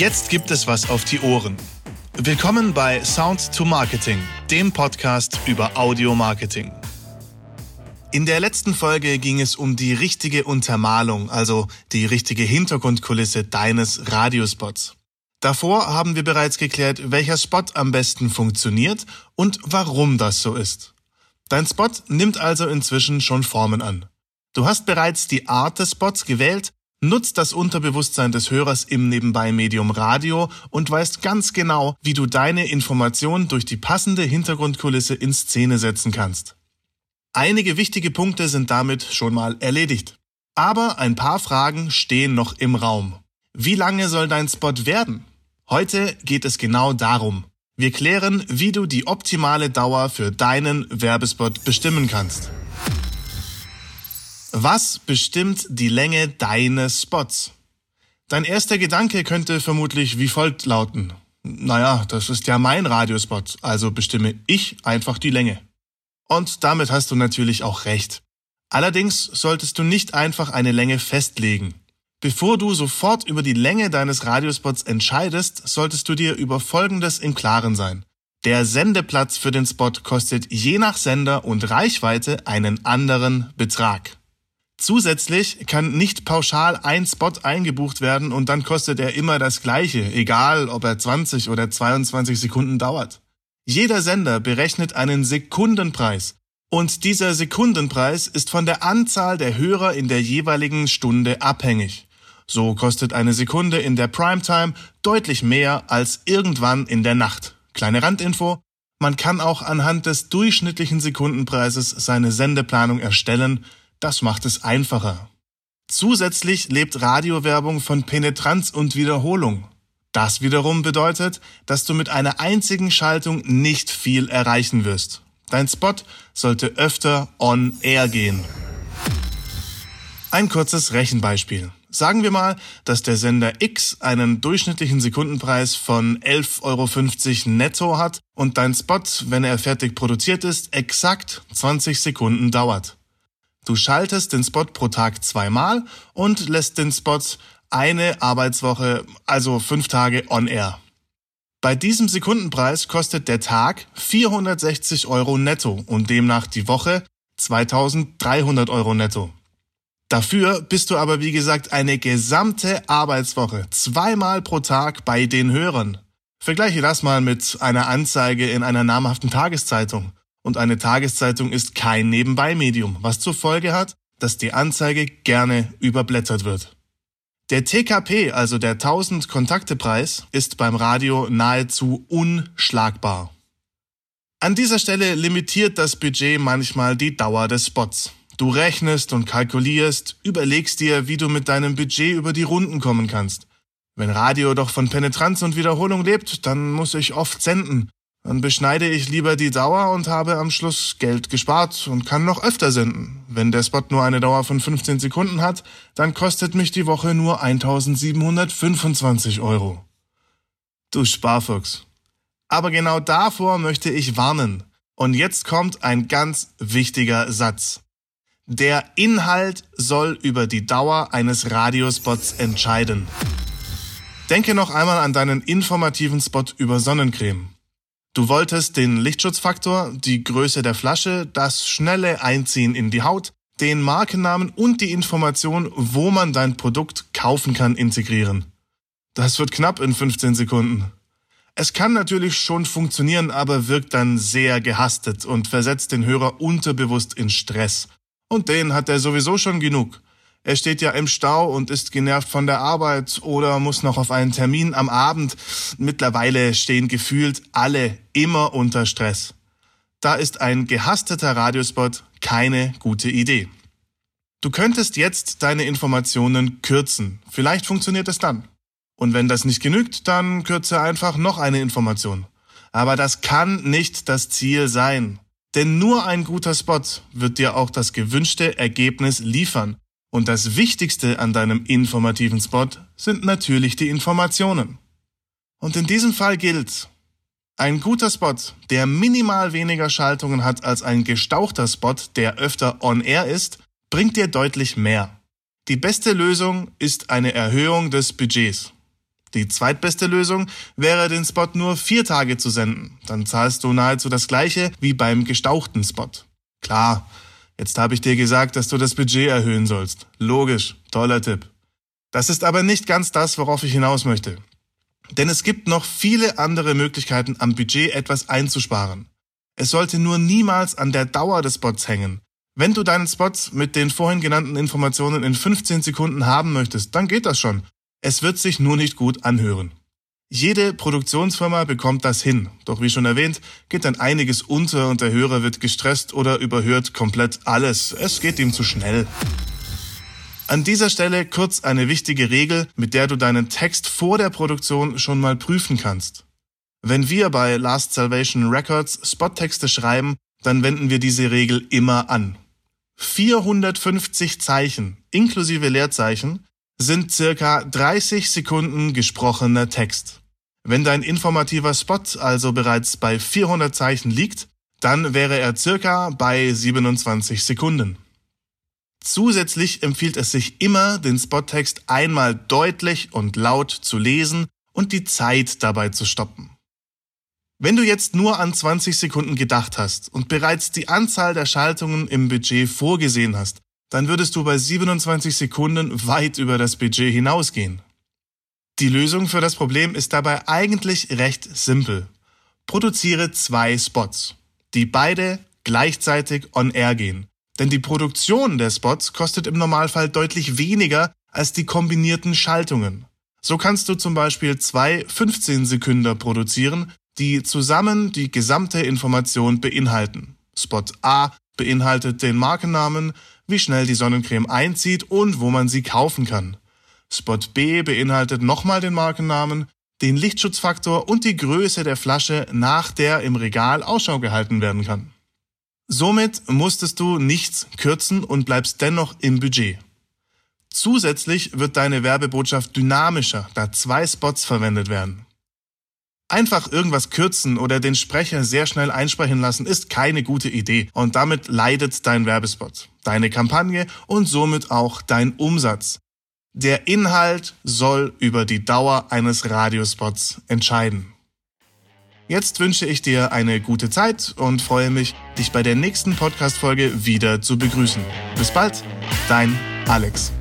Jetzt gibt es was auf die Ohren. Willkommen bei Sound to Marketing, dem Podcast über Audio Marketing. In der letzten Folge ging es um die richtige Untermalung, also die richtige Hintergrundkulisse deines Radiospots. Davor haben wir bereits geklärt, welcher Spot am besten funktioniert und warum das so ist. Dein Spot nimmt also inzwischen schon Formen an. Du hast bereits die Art des Spots gewählt, nutzt das Unterbewusstsein des Hörers im Nebenbei-Medium Radio und weißt ganz genau, wie du deine Information durch die passende Hintergrundkulisse in Szene setzen kannst. Einige wichtige Punkte sind damit schon mal erledigt. Aber ein paar Fragen stehen noch im Raum. Wie lange soll dein Spot werden? Heute geht es genau darum. Wir klären, wie du die optimale Dauer für deinen Werbespot bestimmen kannst. Was bestimmt die Länge deines Spots? Dein erster Gedanke könnte vermutlich wie folgt lauten. Naja, das ist ja mein Radiospot, also bestimme ich einfach die Länge. Und damit hast du natürlich auch recht. Allerdings solltest du nicht einfach eine Länge festlegen. Bevor du sofort über die Länge deines Radiospots entscheidest, solltest du dir über Folgendes im Klaren sein. Der Sendeplatz für den Spot kostet je nach Sender und Reichweite einen anderen Betrag. Zusätzlich kann nicht pauschal ein Spot eingebucht werden und dann kostet er immer das gleiche, egal ob er 20 oder 22 Sekunden dauert. Jeder Sender berechnet einen Sekundenpreis und dieser Sekundenpreis ist von der Anzahl der Hörer in der jeweiligen Stunde abhängig. So kostet eine Sekunde in der Primetime deutlich mehr als irgendwann in der Nacht. Kleine Randinfo. Man kann auch anhand des durchschnittlichen Sekundenpreises seine Sendeplanung erstellen. Das macht es einfacher. Zusätzlich lebt Radiowerbung von Penetranz und Wiederholung. Das wiederum bedeutet, dass du mit einer einzigen Schaltung nicht viel erreichen wirst. Dein Spot sollte öfter on air gehen. Ein kurzes Rechenbeispiel. Sagen wir mal, dass der Sender X einen durchschnittlichen Sekundenpreis von 11,50 Euro netto hat und dein Spot, wenn er fertig produziert ist, exakt 20 Sekunden dauert. Du schaltest den Spot pro Tag zweimal und lässt den Spot eine Arbeitswoche, also fünf Tage on air. Bei diesem Sekundenpreis kostet der Tag 460 Euro netto und demnach die Woche 2300 Euro netto. Dafür bist du aber wie gesagt eine gesamte Arbeitswoche zweimal pro Tag bei den Hörern. Vergleiche das mal mit einer Anzeige in einer namhaften Tageszeitung. Und eine Tageszeitung ist kein Nebenbei-Medium, was zur Folge hat, dass die Anzeige gerne überblättert wird. Der TKP, also der 1000 Kontakte Preis, ist beim Radio nahezu unschlagbar. An dieser Stelle limitiert das Budget manchmal die Dauer des Spots. Du rechnest und kalkulierst, überlegst dir, wie du mit deinem Budget über die Runden kommen kannst. Wenn Radio doch von Penetranz und Wiederholung lebt, dann muss ich oft senden. Dann beschneide ich lieber die Dauer und habe am Schluss Geld gespart und kann noch öfter senden. Wenn der Spot nur eine Dauer von 15 Sekunden hat, dann kostet mich die Woche nur 1725 Euro. Du Sparfuchs. Aber genau davor möchte ich warnen. Und jetzt kommt ein ganz wichtiger Satz. Der Inhalt soll über die Dauer eines Radiospots entscheiden. Denke noch einmal an deinen informativen Spot über Sonnencreme. Du wolltest den Lichtschutzfaktor, die Größe der Flasche, das schnelle Einziehen in die Haut, den Markennamen und die Information, wo man dein Produkt kaufen kann, integrieren. Das wird knapp in 15 Sekunden. Es kann natürlich schon funktionieren, aber wirkt dann sehr gehastet und versetzt den Hörer unterbewusst in Stress. Und den hat er sowieso schon genug. Er steht ja im Stau und ist genervt von der Arbeit oder muss noch auf einen Termin am Abend. Mittlerweile stehen gefühlt alle immer unter Stress. Da ist ein gehasteter Radiospot keine gute Idee. Du könntest jetzt deine Informationen kürzen. Vielleicht funktioniert es dann. Und wenn das nicht genügt, dann kürze einfach noch eine Information. Aber das kann nicht das Ziel sein. Denn nur ein guter Spot wird dir auch das gewünschte Ergebnis liefern. Und das Wichtigste an deinem informativen Spot sind natürlich die Informationen. Und in diesem Fall gilt, ein guter Spot, der minimal weniger Schaltungen hat als ein gestauchter Spot, der öfter on-air ist, bringt dir deutlich mehr. Die beste Lösung ist eine Erhöhung des Budgets. Die zweitbeste Lösung wäre, den Spot nur vier Tage zu senden. Dann zahlst du nahezu das gleiche wie beim gestauchten Spot. Klar, jetzt habe ich dir gesagt, dass du das Budget erhöhen sollst. Logisch, toller Tipp. Das ist aber nicht ganz das, worauf ich hinaus möchte. Denn es gibt noch viele andere Möglichkeiten, am Budget etwas einzusparen. Es sollte nur niemals an der Dauer des Spots hängen. Wenn du deinen Spot mit den vorhin genannten Informationen in 15 Sekunden haben möchtest, dann geht das schon. Es wird sich nur nicht gut anhören. Jede Produktionsfirma bekommt das hin, doch wie schon erwähnt, geht dann einiges unter und der Hörer wird gestresst oder überhört komplett alles. Es geht ihm zu schnell. An dieser Stelle kurz eine wichtige Regel, mit der du deinen Text vor der Produktion schon mal prüfen kannst. Wenn wir bei Last Salvation Records Spottexte schreiben, dann wenden wir diese Regel immer an. 450 Zeichen inklusive Leerzeichen sind circa 30 Sekunden gesprochener Text. Wenn dein informativer Spot also bereits bei 400 Zeichen liegt, dann wäre er circa bei 27 Sekunden. Zusätzlich empfiehlt es sich immer, den Spottext einmal deutlich und laut zu lesen und die Zeit dabei zu stoppen. Wenn du jetzt nur an 20 Sekunden gedacht hast und bereits die Anzahl der Schaltungen im Budget vorgesehen hast, dann würdest du bei 27 Sekunden weit über das Budget hinausgehen. Die Lösung für das Problem ist dabei eigentlich recht simpel. Produziere zwei Spots, die beide gleichzeitig on air gehen. Denn die Produktion der Spots kostet im Normalfall deutlich weniger als die kombinierten Schaltungen. So kannst du zum Beispiel zwei 15 Sekunden produzieren, die zusammen die gesamte Information beinhalten. Spot A beinhaltet den Markennamen, wie schnell die Sonnencreme einzieht und wo man sie kaufen kann. Spot B beinhaltet nochmal den Markennamen, den Lichtschutzfaktor und die Größe der Flasche, nach der im Regal Ausschau gehalten werden kann. Somit musstest du nichts kürzen und bleibst dennoch im Budget. Zusätzlich wird deine Werbebotschaft dynamischer, da zwei Spots verwendet werden. Einfach irgendwas kürzen oder den Sprecher sehr schnell einsprechen lassen ist keine gute Idee und damit leidet dein Werbespot, deine Kampagne und somit auch dein Umsatz. Der Inhalt soll über die Dauer eines Radiospots entscheiden. Jetzt wünsche ich dir eine gute Zeit und freue mich, dich bei der nächsten Podcast-Folge wieder zu begrüßen. Bis bald, dein Alex.